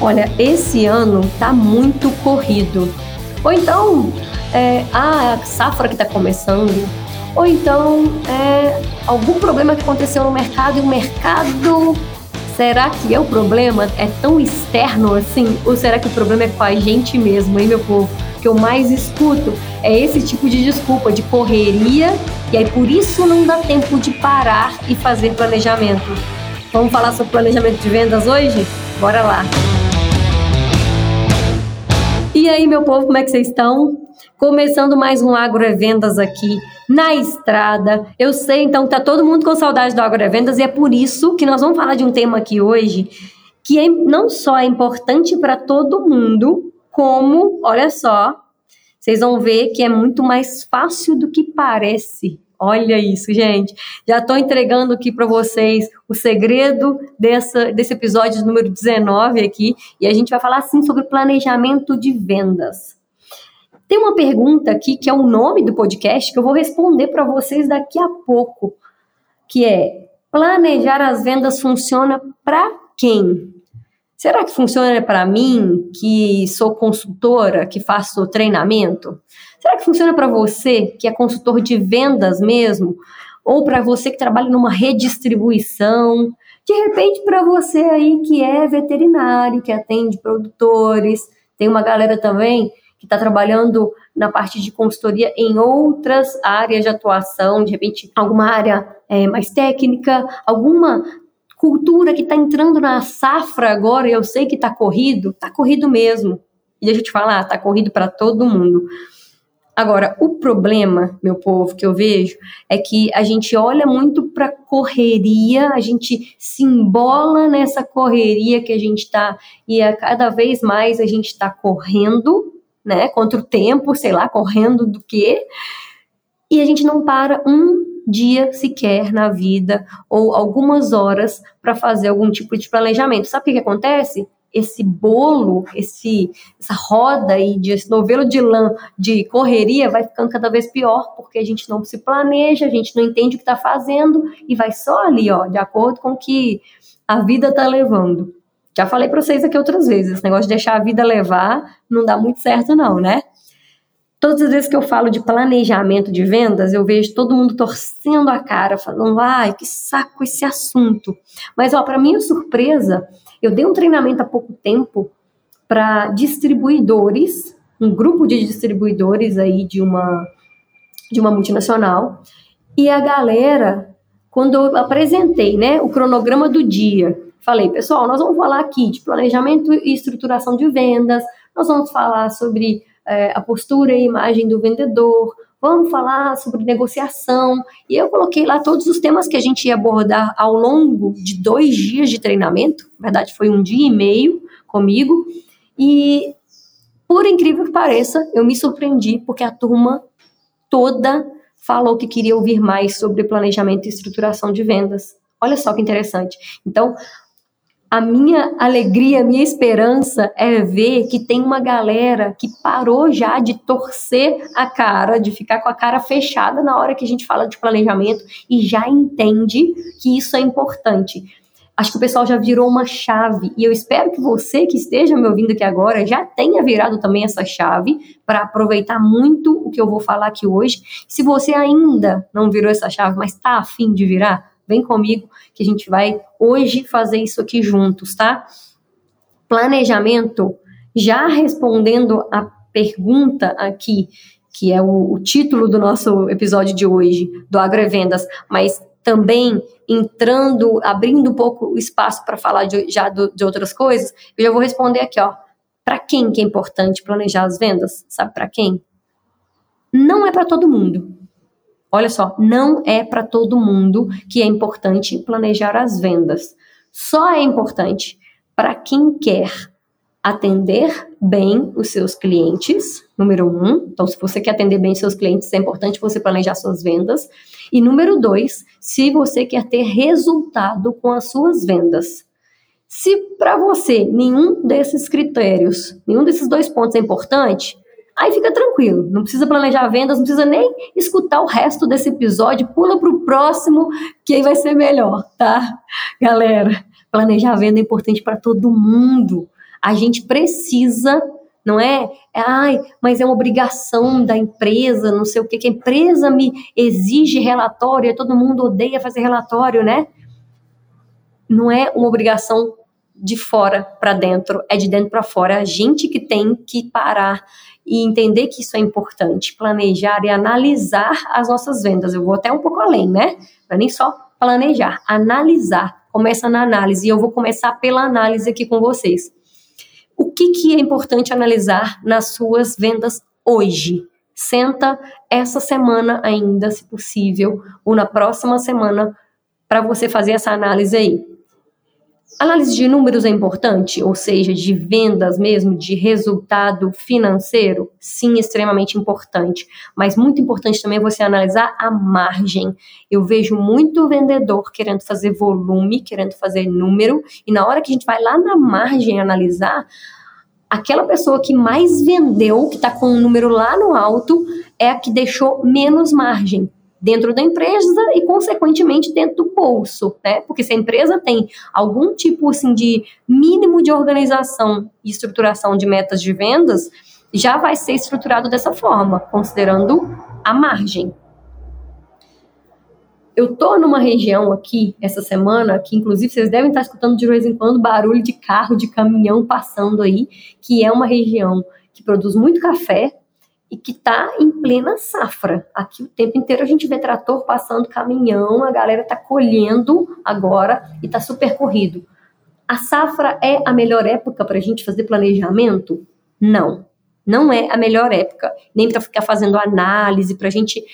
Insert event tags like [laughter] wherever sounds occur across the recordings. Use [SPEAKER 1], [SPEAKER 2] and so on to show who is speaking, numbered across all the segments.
[SPEAKER 1] Olha, esse ano tá muito corrido. Ou então, é, a safra que está começando, ou então é, algum problema que aconteceu no mercado e o mercado. Será que é o problema? É tão externo assim? Ou será que o problema é com a gente mesmo, hein, meu povo? O que eu mais escuto é esse tipo de desculpa, de correria, e aí por isso não dá tempo de parar e fazer planejamento. Vamos falar sobre planejamento de vendas hoje? Bora lá! E aí, meu povo, como é que vocês estão? Começando mais um Agro é Vendas aqui na estrada. Eu sei, então, tá todo mundo com saudade do Agro é Vendas e é por isso que nós vamos falar de um tema aqui hoje que é, não só é importante para todo mundo, como, olha só, vocês vão ver que é muito mais fácil do que parece. Olha isso, gente. Já estou entregando aqui para vocês o segredo dessa, desse episódio número 19 aqui. E a gente vai falar, sim, sobre planejamento de vendas. Tem uma pergunta aqui, que é o nome do podcast, que eu vou responder para vocês daqui a pouco. Que é, planejar as vendas funciona para quem? Será que funciona para mim, que sou consultora, que faço treinamento? Será que funciona para você, que é consultor de vendas mesmo? Ou para você que trabalha numa redistribuição? De repente, para você aí que é veterinário, que atende produtores, tem uma galera também que está trabalhando na parte de consultoria em outras áreas de atuação, de repente alguma área é, mais técnica, alguma cultura que está entrando na safra agora, e eu sei que está corrido, está corrido mesmo. E deixa eu te falar, está corrido para todo mundo. Agora, o problema, meu povo, que eu vejo é que a gente olha muito para correria, a gente se embola nessa correria que a gente está e a cada vez mais a gente está correndo, né, contra o tempo, sei lá, correndo do quê? E a gente não para um dia sequer na vida ou algumas horas para fazer algum tipo de planejamento. Sabe o que, acontece? Esse bolo, esse, essa roda aí de esse novelo de lã de correria vai ficando cada vez pior porque a gente não se planeja, a gente não entende o que está fazendo e vai só ali, ó, de acordo com o que a vida está levando. Já falei para vocês aqui outras vezes, esse negócio de deixar a vida levar não dá muito certo não, né? Todas as vezes que eu falo de planejamento de vendas, eu vejo todo mundo torcendo a cara, falando, ai, que saco esse assunto. Mas, ó, para minha surpresa, eu dei um treinamento há pouco tempo para distribuidores, um grupo de distribuidores aí de uma, de uma multinacional, e a galera, quando eu apresentei, né, o cronograma do dia, falei, pessoal, nós vamos falar aqui de planejamento e estruturação de vendas, nós vamos falar sobre é, a postura e a imagem do vendedor, vamos falar sobre negociação. E eu coloquei lá todos os temas que a gente ia abordar ao longo de dois dias de treinamento. Na verdade, foi um dia e meio comigo. E, por incrível que pareça, eu me surpreendi, porque a turma toda falou que queria ouvir mais sobre planejamento e estruturação de vendas. Olha só que interessante. Então, a minha alegria, a minha esperança é ver que tem uma galera que parou já de torcer a cara, de ficar com a cara fechada na hora que a gente fala de planejamento e já entende que isso é importante. Acho que o pessoal já virou uma chave e eu espero que você que esteja me ouvindo aqui agora já tenha virado também essa chave para aproveitar muito o que eu vou falar aqui hoje. Se você ainda não virou essa chave, mas está afim de virar, Vem comigo que a gente vai hoje fazer isso aqui juntos, tá? Planejamento, já respondendo a pergunta aqui, que é o, o título do nosso episódio de hoje, do Agrovendas, mas também entrando, abrindo um pouco o espaço para falar de, já do, de outras coisas, eu já vou responder aqui, ó. Para quem que é importante planejar as vendas? Sabe para quem? Não é para todo mundo. Olha só, não é para todo mundo que é importante planejar as vendas. Só é importante para quem quer atender bem os seus clientes, número um. Então, se você quer atender bem seus clientes, é importante você planejar suas vendas. E número dois, se você quer ter resultado com as suas vendas. Se para você nenhum desses critérios, nenhum desses dois pontos é importante, Aí fica tranquilo, não precisa planejar vendas, não precisa nem escutar o resto desse episódio, pula para o próximo, que aí vai ser melhor, tá? Galera, planejar venda é importante para todo mundo. A gente precisa não é? é? Ai, mas é uma obrigação da empresa, não sei o que, que a empresa me exige relatório, todo mundo odeia fazer relatório, né? Não é uma obrigação de fora para dentro, é de dentro para fora. A gente que tem que parar e entender que isso é importante, planejar e analisar as nossas vendas. Eu vou até um pouco além, né? Não é nem só planejar, analisar. Começa na análise e eu vou começar pela análise aqui com vocês. O que, que é importante analisar nas suas vendas hoje? Senta essa semana ainda, se possível, ou na próxima semana, para você fazer essa análise aí. Análise de números é importante, ou seja, de vendas mesmo, de resultado financeiro? Sim, extremamente importante. Mas muito importante também é você analisar a margem. Eu vejo muito vendedor querendo fazer volume, querendo fazer número, e na hora que a gente vai lá na margem analisar, aquela pessoa que mais vendeu, que está com um número lá no alto, é a que deixou menos margem dentro da empresa e, consequentemente, dentro do bolso, né? Porque se a empresa tem algum tipo, assim, de mínimo de organização e estruturação de metas de vendas, já vai ser estruturado dessa forma, considerando a margem. Eu tô numa região aqui essa semana que inclusive vocês devem estar escutando de vez em quando barulho de carro, de caminhão passando aí, que é uma região que produz muito café, e que está em plena safra. Aqui o tempo inteiro a gente vê trator passando, caminhão, a galera está colhendo agora e está super corrido. A safra é a melhor época para a gente fazer planejamento? Não. Não é a melhor época, nem para ficar fazendo análise, para a gente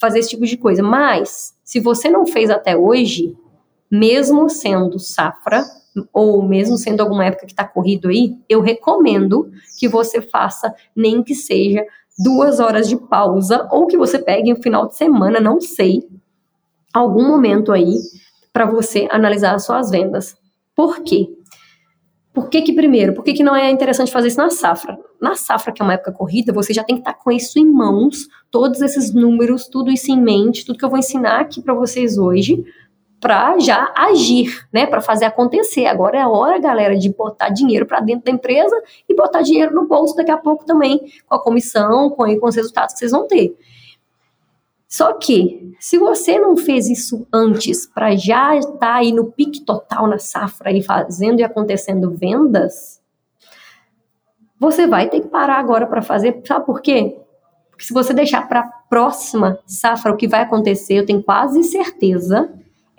[SPEAKER 1] fazer esse tipo de coisa. Mas, se você não fez até hoje, mesmo sendo safra, ou mesmo sendo alguma época que está corrido aí, eu recomendo que você faça, nem que seja duas horas de pausa, ou que você pegue um final de semana, não sei, algum momento aí, para você analisar as suas vendas. Por quê? Por que, que primeiro, por que, que não é interessante fazer isso na safra? Na safra, que é uma época corrida, você já tem que estar tá com isso em mãos, todos esses números, tudo isso em mente, tudo que eu vou ensinar aqui para vocês hoje, para já agir, né, para fazer acontecer. Agora é a hora, galera, de botar dinheiro para dentro da empresa e botar dinheiro no bolso daqui a pouco também, com a comissão, com, com os resultados que vocês vão ter. Só que, se você não fez isso antes, para já estar tá aí no pique total na safra e fazendo e acontecendo vendas, você vai ter que parar agora para fazer. Sabe por quê? Porque se você deixar para próxima safra o que vai acontecer, eu tenho quase certeza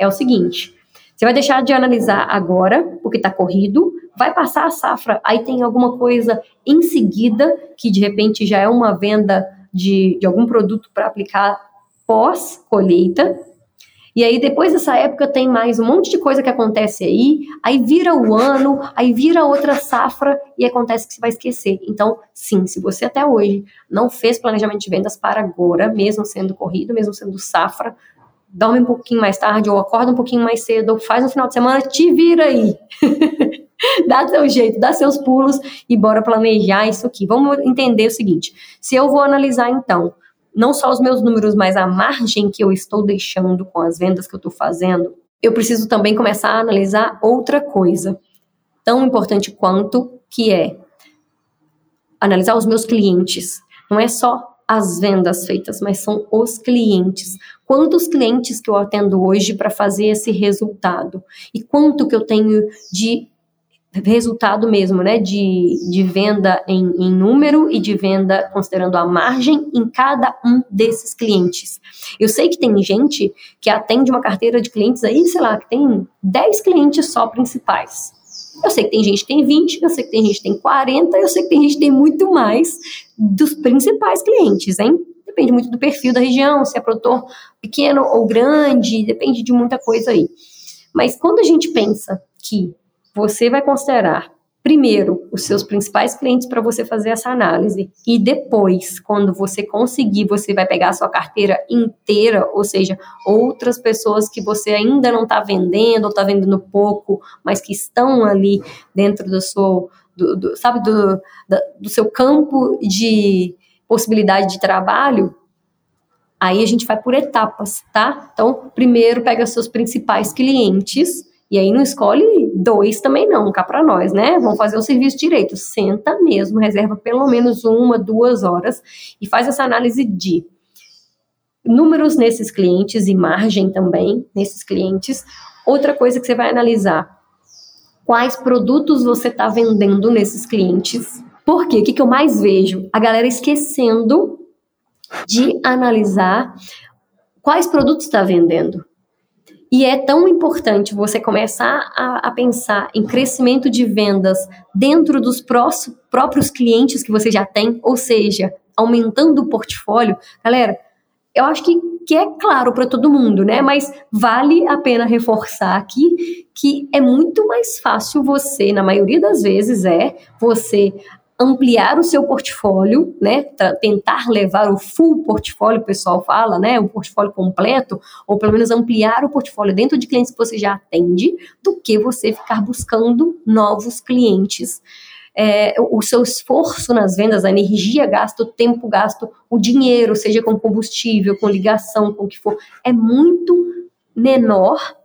[SPEAKER 1] é o seguinte: você vai deixar de analisar agora, porque está corrido, vai passar a safra, aí tem alguma coisa em seguida, que de repente já é uma venda de, de algum produto para aplicar pós-colheita. E aí, depois dessa época, tem mais um monte de coisa que acontece aí, aí vira o ano, aí vira outra safra e acontece que você vai esquecer. Então, sim, se você até hoje não fez planejamento de vendas para agora, mesmo sendo corrido, mesmo sendo safra, dorme um pouquinho mais tarde, ou acorda um pouquinho mais cedo, ou faz no final de semana, te vira aí. [laughs] dá seu jeito, dá seus pulos e bora planejar isso aqui. Vamos entender o seguinte: se eu vou analisar então, não só os meus números, mas a margem que eu estou deixando com as vendas que eu estou fazendo, eu preciso também começar a analisar outra coisa, tão importante quanto, que é analisar os meus clientes. Não é só as vendas feitas, mas são os clientes. Quantos clientes que eu atendo hoje para fazer esse resultado? E quanto que eu tenho de resultado mesmo, né? De, de venda em, em número e de venda considerando a margem em cada um desses clientes. Eu sei que tem gente que atende uma carteira de clientes aí, sei lá, que tem 10 clientes só principais. Eu sei que tem gente que tem 20, eu sei que tem gente que tem 40, eu sei que tem gente que tem muito mais dos principais clientes, hein? Depende muito do perfil da região, se é produtor pequeno ou grande, depende de muita coisa aí. Mas quando a gente pensa que você vai considerar primeiro os seus principais clientes para você fazer essa análise e depois, quando você conseguir, você vai pegar a sua carteira inteira, ou seja, outras pessoas que você ainda não está vendendo ou está vendendo pouco, mas que estão ali dentro do seu, do, do, sabe, do, do seu campo de possibilidade de trabalho, aí a gente vai por etapas, tá? Então, primeiro pega seus principais clientes E aí não escolhe dois também não, cá para nós, né? Vamos fazer o serviço direito. Senta mesmo, reserva pelo menos uma, duas horas e faz essa análise de números nesses clientes e margem também nesses clientes. Outra coisa que você vai analisar, quais produtos você está vendendo nesses clientes. Por quê? O que, que eu mais vejo? A galera esquecendo de analisar quais produtos está vendendo. E é tão importante você começar a, a, pensar em crescimento de vendas dentro dos próprios clientes que você já tem, ou seja, aumentando o portfólio. Galera, eu acho que, que é claro para todo mundo, né? Mas vale a pena reforçar aqui que é muito mais fácil você, na maioria das vezes, é você ampliar o seu portfólio, né? Tentar levar o full portfólio, o pessoal fala, né? O portfólio completo, ou pelo menos ampliar o portfólio dentro de clientes que você já atende, do que você ficar buscando novos clientes. É, o seu esforço nas vendas, a energia gasta, o tempo gasto, o dinheiro, seja com combustível, com ligação, com o que for, é muito menor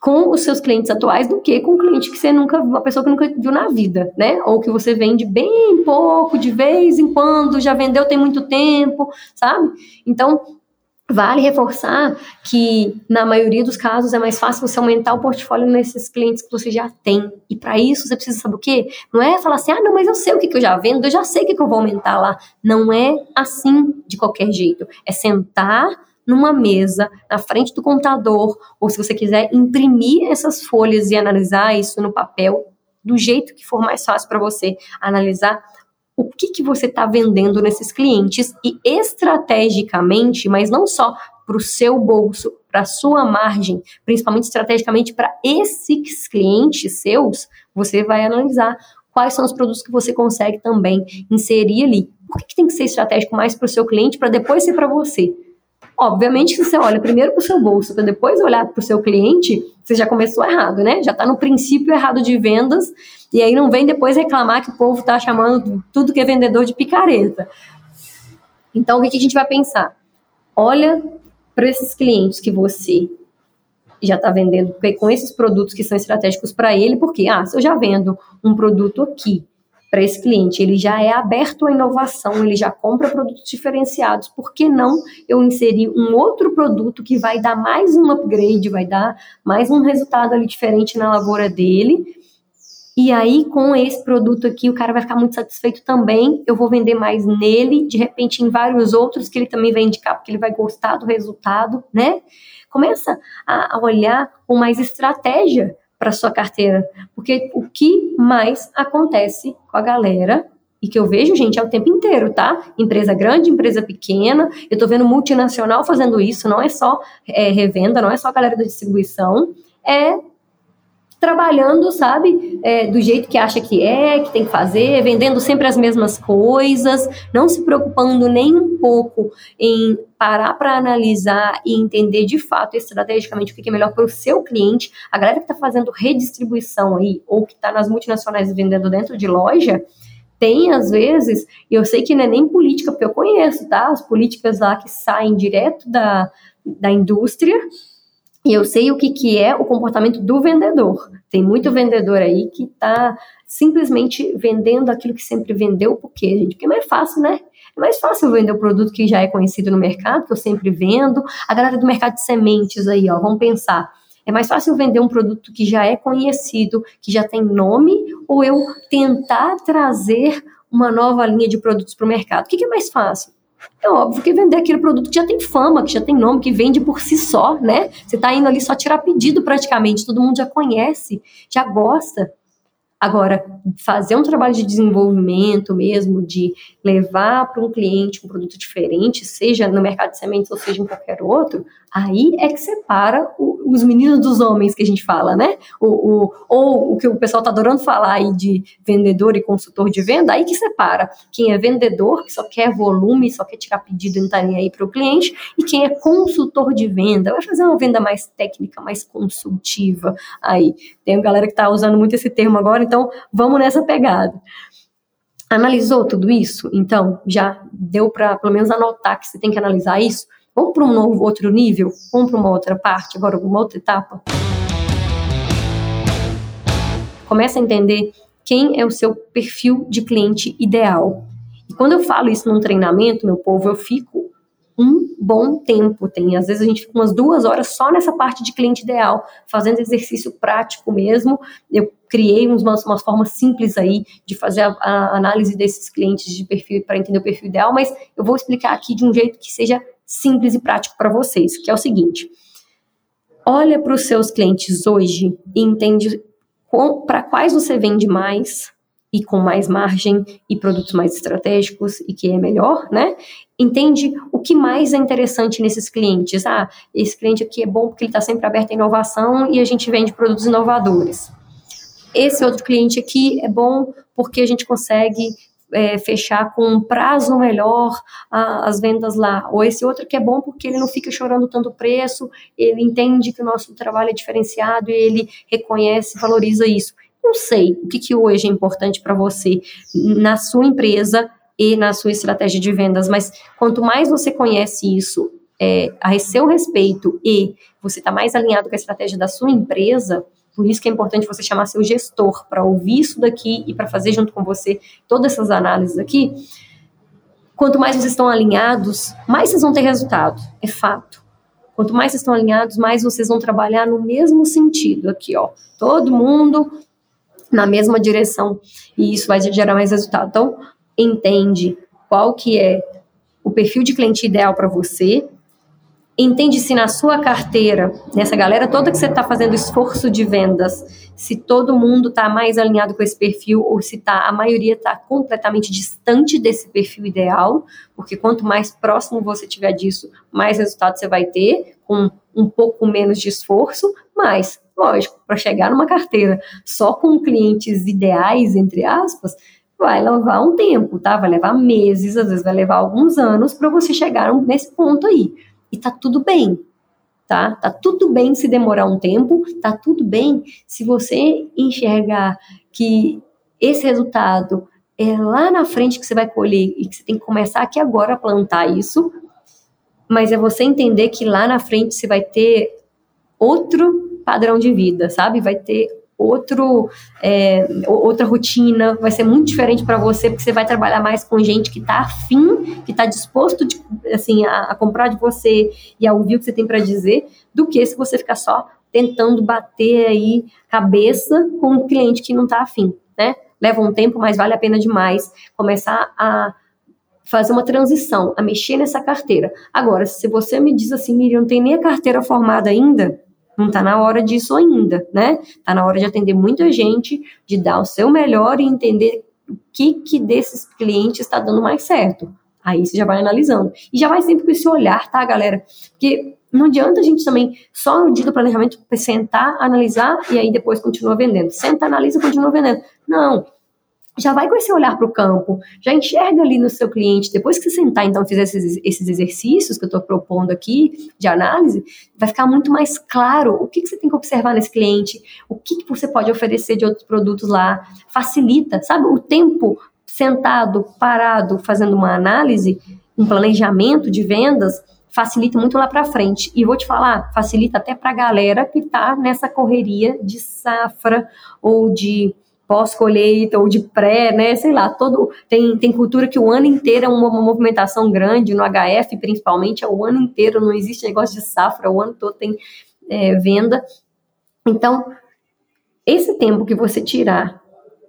[SPEAKER 1] com os seus clientes atuais do que com um cliente que você nunca, uma pessoa que nunca viu na vida, né? Ou que você vende bem pouco, de vez em quando, já vendeu tem muito tempo, sabe? Então, Vale reforçar que, na maioria dos casos, é mais fácil você aumentar o portfólio nesses clientes que você já tem. E para isso, você precisa saber o quê? Não é falar assim, ah, não, mas eu sei o que, que eu já vendo, eu já sei o que, que eu vou aumentar lá. Não é assim de qualquer jeito. É sentar numa mesa, na frente do computador, ou se você quiser imprimir essas folhas e analisar isso no papel, do jeito que for mais fácil para você analisar o que, que você está vendendo nesses clientes e estrategicamente, mas não só para o seu bolso, para a sua margem, principalmente estrategicamente para esses clientes seus, você vai analisar quais são os produtos que você consegue também inserir ali. Por que, que tem que ser estratégico mais para o seu cliente para depois ser para você? Obviamente que você olha primeiro para o seu bolso, para depois olhar para o seu cliente, você já começou errado, né? Já está no princípio errado de vendas, e aí não vem depois reclamar que o povo está chamando tudo que é vendedor de picareta. Então, o que, que a gente vai pensar? Olha para esses clientes que você já está vendendo com esses produtos que são estratégicos para ele, porque, ah, se eu já vendo um produto aqui para esse cliente. Ele já é aberto à inovação, ele já compra produtos diferenciados. Por que não eu inserir um outro produto que vai dar mais um upgrade, vai dar mais um resultado ali diferente na lavoura dele? E aí, com esse produto aqui, o cara vai ficar muito satisfeito também. Eu vou vender mais nele, de repente, em vários outros que ele também vai indicar, porque ele vai gostar do resultado, né? Começa a, olhar com mais estratégia para sua carteira. Porque o que mais acontece com a galera e que eu vejo, gente, é o tempo inteiro, tá? Empresa grande, empresa pequena. Eu tô vendo multinacional fazendo isso, não é só é, revenda, não é só a galera da distribuição. É trabalhando, sabe, é, do jeito que acha que é, que tem que fazer, vendendo sempre as mesmas coisas, não se preocupando nem um pouco em parar para analisar e entender de fato estrategicamente o que é melhor para o seu cliente. A galera que está fazendo redistribuição aí, ou que está nas multinacionais vendendo dentro de loja, tem às vezes, e eu sei que não é nem política, porque eu conheço, tá? As políticas lá que saem direto da, da indústria, e eu sei o que, que é o comportamento do vendedor. Tem muito vendedor aí que está simplesmente vendendo aquilo que sempre vendeu, por quê, gente? Porque é mais fácil, né? É mais fácil vender o produto que já é conhecido no mercado, que eu sempre vendo. A galera do mercado de sementes aí, ó, vamos pensar. É mais fácil vender um produto que já é conhecido, que já tem nome, ou eu tentar trazer uma nova linha de produtos para o mercado? O que, que é mais fácil? É óbvio que vender aquele produto que já tem fama, que já tem nome, que vende por si só, né? Você está indo ali só tirar pedido praticamente, todo mundo já conhece, já gosta. Agora, fazer um trabalho de desenvolvimento mesmo, de levar para um cliente um produto diferente, seja no mercado de sementes ou seja em qualquer outro, aí é que separa o, os meninos dos homens que a gente fala, né? O, o, ou o que o pessoal está adorando falar aí de vendedor e consultor de venda, aí que separa quem é vendedor, que só quer volume, só quer tirar pedido e não está nem aí para o cliente, e quem é consultor de venda, vai fazer uma venda mais técnica, mais consultiva. Aí tem a galera que está usando muito esse termo agora, então, vamos nessa pegada. Analisou tudo isso? Então, já deu para pelo menos anotar que você tem que analisar isso? Vamos para um novo outro nível? Vamos para uma outra parte, agora uma outra etapa? Começa a entender quem é o seu perfil de cliente ideal. E quando eu falo isso num treinamento, meu povo, eu fico um bom tempo. Tem, às vezes a gente fica umas duas horas só nessa parte de cliente ideal, fazendo exercício prático mesmo. Eu criei umas, umas formas simples aí de fazer a, a análise desses clientes de perfil para entender o perfil ideal, mas eu vou explicar aqui de um jeito que seja simples e prático para vocês, que é o seguinte. Olha para os seus clientes hoje e entende para quais você vende mais, e com mais margem e produtos mais estratégicos e que é melhor, né? Entende o que mais é interessante nesses clientes. Ah, esse cliente aqui é bom porque ele está sempre aberto à inovação e a gente vende produtos inovadores. Esse outro cliente aqui é bom porque a gente consegue é, fechar com um prazo melhor a, as vendas lá. Ou esse outro que é bom porque ele não fica chorando tanto preço, ele entende que o nosso trabalho é diferenciado e ele reconhece, valoriza isso. Não sei o que, que hoje é importante para você na sua empresa e na sua estratégia de vendas, mas quanto mais você conhece isso é, a seu respeito e você está mais alinhado com a estratégia da sua empresa, por isso que é importante você chamar seu gestor para ouvir isso daqui e para fazer junto com você todas essas análises aqui. Quanto mais vocês estão alinhados, mais vocês vão ter resultado, é fato. Quanto mais vocês estão alinhados, mais vocês vão trabalhar no mesmo sentido aqui, ó. Todo mundo na mesma direção e isso vai gerar mais resultado. Então, entende qual que é o perfil de cliente ideal para você, entende se na sua carteira, nessa galera toda que você está fazendo esforço de vendas, se todo mundo está mais alinhado com esse perfil ou se tá, a maioria está completamente distante desse perfil ideal, porque quanto mais próximo você tiver disso, mais resultado você vai ter, com um pouco menos de esforço, mas Lógico, para chegar numa carteira só com clientes ideais, entre aspas, vai levar um tempo, tá? Vai levar meses, às vezes vai levar alguns anos para você chegar nesse ponto aí. E tá tudo bem, tá? Tá tudo bem se demorar um tempo, tá tudo bem se você enxergar que esse resultado é lá na frente que você vai colher e que você tem que começar aqui agora a plantar isso, mas é você entender que lá na frente você vai ter outro padrão de vida, sabe? Vai ter outro é, outra rotina, vai ser muito diferente para você, porque você vai trabalhar mais com gente que está afim, que está disposto de, assim, a, a, comprar de você e a ouvir o que você tem para dizer, do que se você ficar só tentando bater aí cabeça com um cliente que não está afim, né? Leva um tempo, mas vale a pena demais começar a fazer uma transição, a mexer nessa carteira. Agora, se você me diz assim, Miriam, não tem nem a carteira formada ainda, não está na hora disso ainda, né? Está na hora de atender muita gente, de dar o seu melhor e entender o que, que desses clientes está dando mais certo. Aí você já vai analisando. E já vai sempre com esse olhar, tá, galera? Porque não adianta a gente também, só no dia do planejamento, sentar, analisar e aí depois continua vendendo. Senta, analisa, continua vendendo. Não já vai com esse olhar para o campo, já enxerga ali no seu cliente. Depois que você sentar, então, fizer esses, esses exercícios que eu estou propondo aqui de análise, vai ficar muito mais claro o que, que você tem que observar nesse cliente, o que, que você pode oferecer de outros produtos lá. Facilita, sabe? O tempo sentado, parado, fazendo uma análise, um planejamento de vendas, facilita muito lá para frente. E vou te falar, facilita até para a galera que está nessa correria de safra ou de pós-colheita ou de pré, né? Sei lá, todo tem, tem cultura que o ano inteiro é uma, movimentação grande, no HF principalmente, é o ano inteiro, não existe negócio de safra, o ano todo tem é, venda. Então, esse tempo que você tirar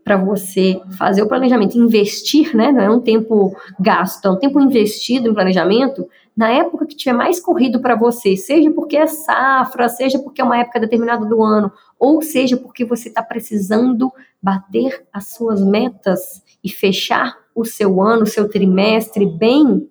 [SPEAKER 1] para você fazer o planejamento, investir, né? Não é um tempo gasto, é um tempo investido em planejamento. Na época que tiver mais corrido para você, seja porque é safra, seja porque é uma época determinada do ano, ou seja porque você está precisando bater as suas metas e fechar o seu ano, o seu trimestre bem,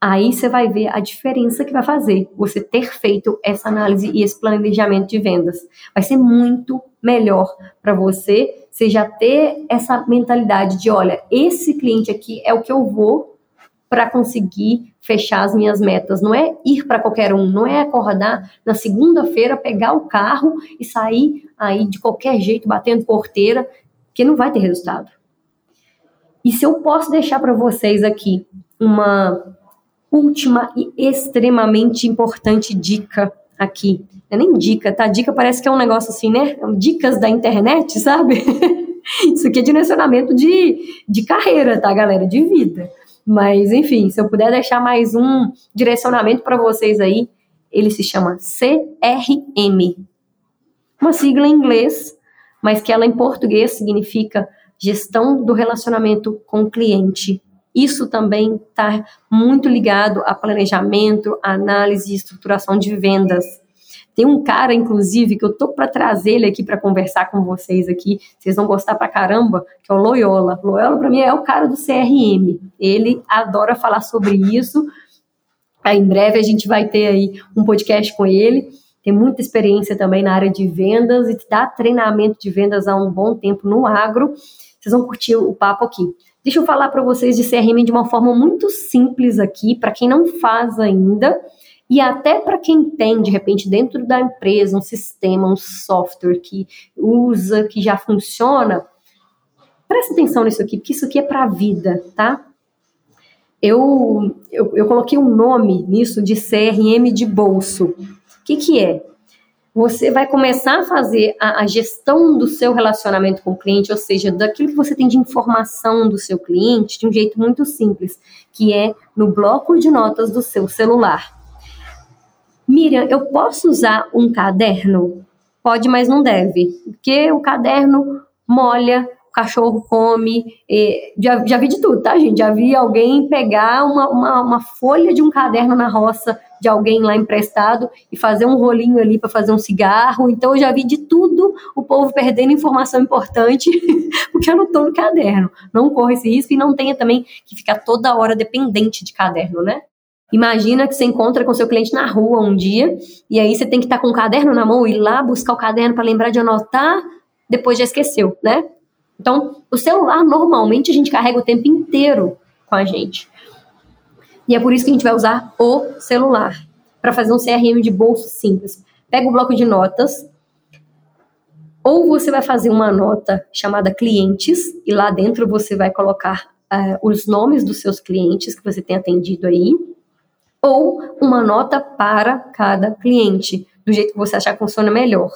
[SPEAKER 1] aí você vai ver a diferença que vai fazer você ter feito essa análise e esse planejamento de vendas. Vai ser muito melhor para você, você já ter essa mentalidade de, olha, esse cliente aqui é o que eu vou para conseguir fechar as minhas metas. Não é ir para qualquer um, não é acordar na segunda-feira, pegar o carro e sair aí de qualquer jeito batendo porteira, que não vai ter resultado. E se eu posso deixar para vocês aqui uma última e extremamente importante dica aqui. É nem dica, tá? Dica parece que é um negócio assim, né? Dicas da internet, sabe? [laughs] Isso aqui é direcionamento de, de carreira, tá, galera? De vida. Mas, enfim, se eu puder deixar mais um direcionamento para vocês aí, ele se chama CRM. Uma sigla em inglês, mas que ela em português significa Gestão do Relacionamento com o Cliente. Isso também está muito ligado a planejamento, análise e estruturação de vendas. Tem um cara, inclusive, que eu tô para trazer ele aqui para conversar com vocês aqui. Vocês vão gostar pra caramba, que é o Loyola. Loyola para mim é o cara do CRM. Ele adora falar sobre isso. Aí, em breve a gente vai ter aí um podcast com ele. Tem muita experiência também na área de vendas e dá treinamento de vendas há um bom tempo no agro. Vocês vão curtir o papo aqui. Deixa eu falar para vocês de CRM de uma forma muito simples aqui, para quem não faz ainda e até para quem tem, de repente, dentro da empresa, um sistema, um software que usa, que já funciona, presta atenção nisso aqui, porque isso aqui é para a vida, tá? Eu, eu, eu, coloquei um nome nisso de CRM de bolso. O que, que é? Você vai começar a fazer a, a gestão do seu relacionamento com o cliente, ou seja, daquilo que você tem de informação do seu cliente, de um jeito muito simples, que é no bloco de notas do seu celular. Miriam, eu posso usar um caderno? Pode, mas não deve. Porque o caderno molha, o cachorro come. já, já vi de tudo, tá, gente? Já vi alguém pegar uma, uma, uma folha de um caderno na roça de alguém lá emprestado e fazer um rolinho ali para fazer um cigarro. Então eu já vi de tudo o povo perdendo informação importante [laughs] porque eu não estou no caderno. Não corra esse risco e não tenha também que ficar toda hora dependente de caderno, né? Imagina que você encontra com seu cliente na rua um dia e aí você tem que estar tá com o caderno na mão e ir lá buscar o caderno para lembrar de anotar, depois já esqueceu, né? Então, o celular normalmente a gente carrega o tempo inteiro com a gente. E é por isso que a gente vai usar o celular para fazer um CRM de bolso simples. Pega o bloco de notas, ou você vai fazer uma nota chamada clientes e lá dentro você vai colocar uh, os nomes dos seus clientes que você tem atendido aí ou uma nota para cada cliente, do jeito que você achar que funciona melhor.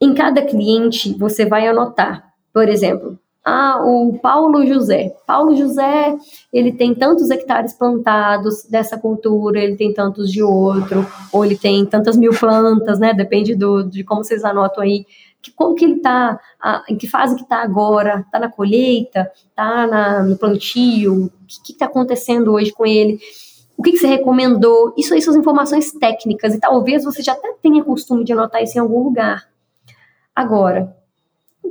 [SPEAKER 1] Em cada cliente, você vai anotar, por exemplo, ah, o Paulo José. Paulo José, ele tem tantos hectares plantados dessa cultura, ele tem tantos de outro, ou ele tem tantas mil plantas, né? Depende do, de como vocês anotam aí. Que, como que ele está, em que fase que está agora? Está na colheita? Está no plantio? O que está acontecendo hoje com ele? o que, que, você recomendou, isso aí são informações técnicas, e talvez você já até tenha costume de anotar isso em algum lugar. Agora,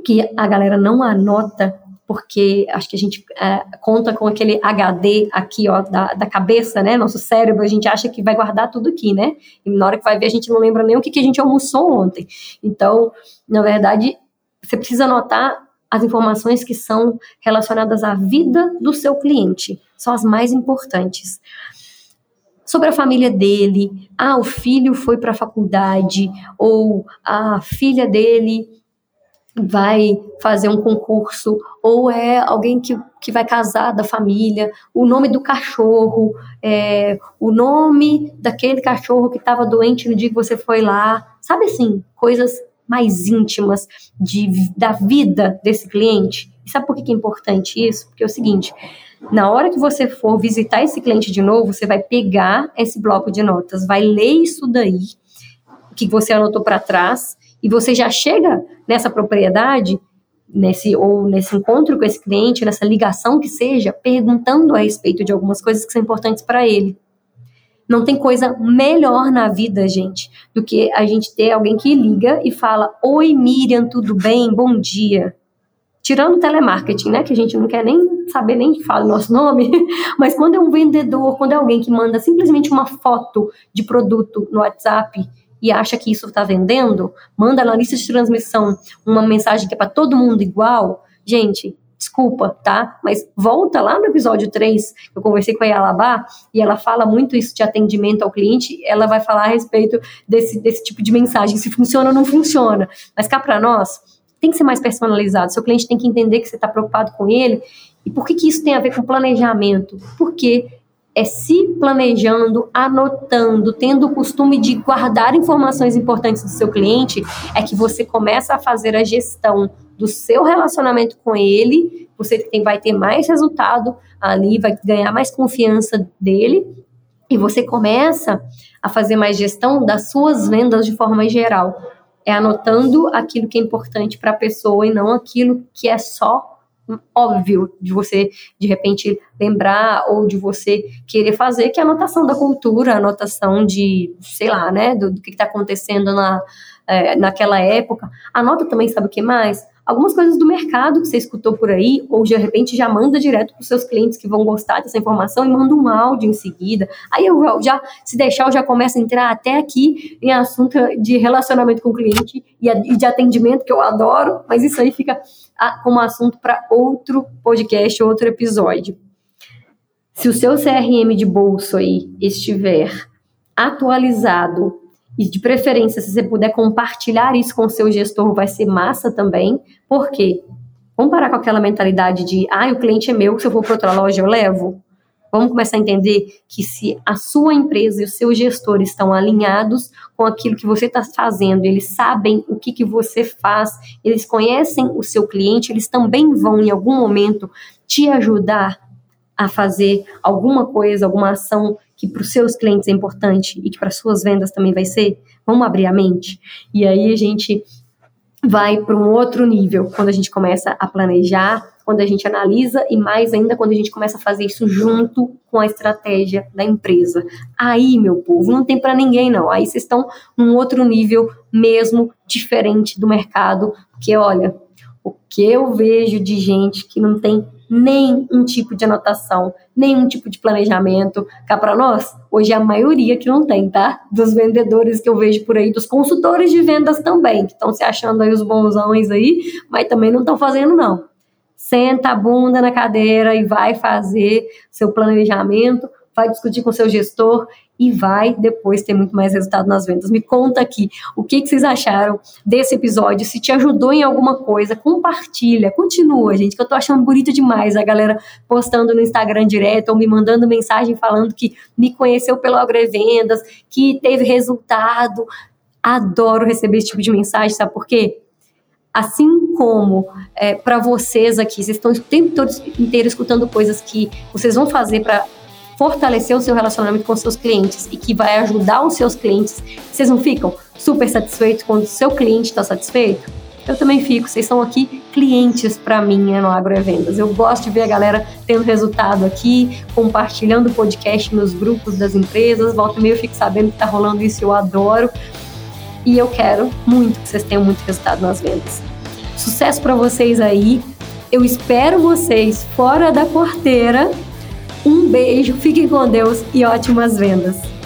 [SPEAKER 1] que a galera não anota, porque acho que a gente é, conta com aquele HD aqui, ó, da, da cabeça, né, nosso cérebro, a gente acha que vai guardar tudo aqui, né, e na hora que vai ver a gente não lembra nem o que, que a gente almoçou ontem. Então, na verdade, você precisa anotar as informações que são relacionadas à vida do seu cliente, são as mais importantes. Sobre a família dele. Ah, o filho foi para a faculdade, ou a filha dele vai fazer um concurso, ou é alguém que, que vai casar da família, o nome do cachorro, é, o nome daquele cachorro que estava doente no dia que você foi lá. Sabe assim, coisas mais íntimas de, da vida desse cliente. E sabe por que é importante isso? Porque é o seguinte: na hora que você for visitar esse cliente de novo, você vai pegar esse bloco de notas, vai ler isso daí, que você anotou para trás, e você já chega nessa propriedade, nesse ou nesse encontro com esse cliente, nessa ligação que seja, perguntando a respeito de algumas coisas que são importantes para ele. Não tem coisa melhor na vida, gente, do que a gente ter alguém que liga e fala: Oi, Miriam, tudo bem? Bom dia tirando o telemarketing, né, que a gente não quer nem saber nem que fala o nosso nome, [laughs] mas quando é um vendedor, quando é alguém que manda simplesmente uma foto de produto no WhatsApp e acha que isso está vendendo, manda na lista de transmissão uma mensagem que é para todo mundo igual, gente, desculpa, tá? Mas volta lá no episódio 3, eu conversei com a Yalabá, e ela fala muito isso de atendimento ao cliente, ela vai falar a respeito desse, desse tipo de mensagem, se funciona ou não funciona. Mas cá para nós, tem que ser mais personalizado. Seu cliente tem que entender que você está preocupado com ele. E por que, que isso tem a ver com planejamento? Porque é se planejando, anotando, tendo o costume de guardar informações importantes do seu cliente, é que você começa a fazer a gestão do seu relacionamento com ele, você tem, vai ter mais resultado ali, vai ganhar mais confiança dele, e você começa a fazer mais gestão das suas vendas de forma geral. É anotando aquilo que é importante para a pessoa e não aquilo que é só óbvio de você de repente lembrar ou de você querer fazer, que é a anotação da cultura, a anotação de, sei lá, né, do, do que está acontecendo na, é, naquela época. Anota também, sabe o que mais? Algumas coisas do mercado que você escutou por aí, ou de repente já manda direto para os seus clientes que vão gostar dessa informação e manda um áudio em seguida. Aí eu já, se deixar, eu já começo a entrar até aqui em assunto de relacionamento com o cliente e de atendimento, que eu adoro, mas isso aí fica como assunto para outro podcast, outro episódio. Se o seu CRM de bolso aí estiver atualizado e de preferência, se você puder compartilhar isso com o seu gestor, vai ser massa também. Por quê? Vamos parar com aquela mentalidade de, ah, o cliente é meu, se eu for para outra loja eu levo. Vamos começar a entender que se a sua empresa e o seu gestor estão alinhados com aquilo que você está fazendo, eles sabem o que, que você faz, eles conhecem o seu cliente, eles também vão, em algum momento, te ajudar a fazer alguma coisa, alguma ação que para os seus clientes é importante e que para suas vendas também vai ser, vamos abrir a mente. E aí a gente vai para um outro nível quando a gente começa a planejar, quando a gente analisa e mais ainda quando a gente começa a fazer isso junto com a estratégia da empresa. Aí, meu povo, não tem para ninguém não. Aí vocês estão num outro nível mesmo diferente do mercado, porque olha, o que eu vejo de gente que não tem nenhum tipo de anotação, nenhum tipo de planejamento. Cá para nós, hoje é a maioria que não tem, tá? Dos vendedores que eu vejo por aí, dos consultores de vendas também, que estão se achando aí os bonzões aí, mas também não estão fazendo, não. Senta a bunda na cadeira e vai fazer seu planejamento, vai discutir com seu gestor e vai depois ter muito mais resultado nas vendas. Me conta aqui o que, que vocês acharam desse episódio, se te ajudou em alguma coisa, compartilha, continua, gente, que eu tô achando bonito demais a galera postando no Instagram direto ou me mandando mensagem falando que me conheceu pelo Agrevendas, que teve resultado. Adoro receber esse tipo de mensagem, sabe por quê? assim como é, para vocês aqui, vocês estão o tempo todo inteiro escutando coisas que vocês vão fazer para fortalecer o seu relacionamento com seus clientes e que vai ajudar os seus clientes, vocês não ficam super satisfeitos quando o seu cliente está satisfeito? Eu também fico, vocês são aqui clientes para mim né, no Agrovendas. Eu gosto de ver a galera tendo resultado aqui, compartilhando o podcast nos grupos das empresas. Volta e meia eu fico sabendo que está rolando isso, eu adoro. E eu quero muito que vocês tenham muito resultado nas vendas. Sucesso para vocês aí. Eu espero vocês fora da porteira um beijo, fiquem com Deus e ótimas vendas!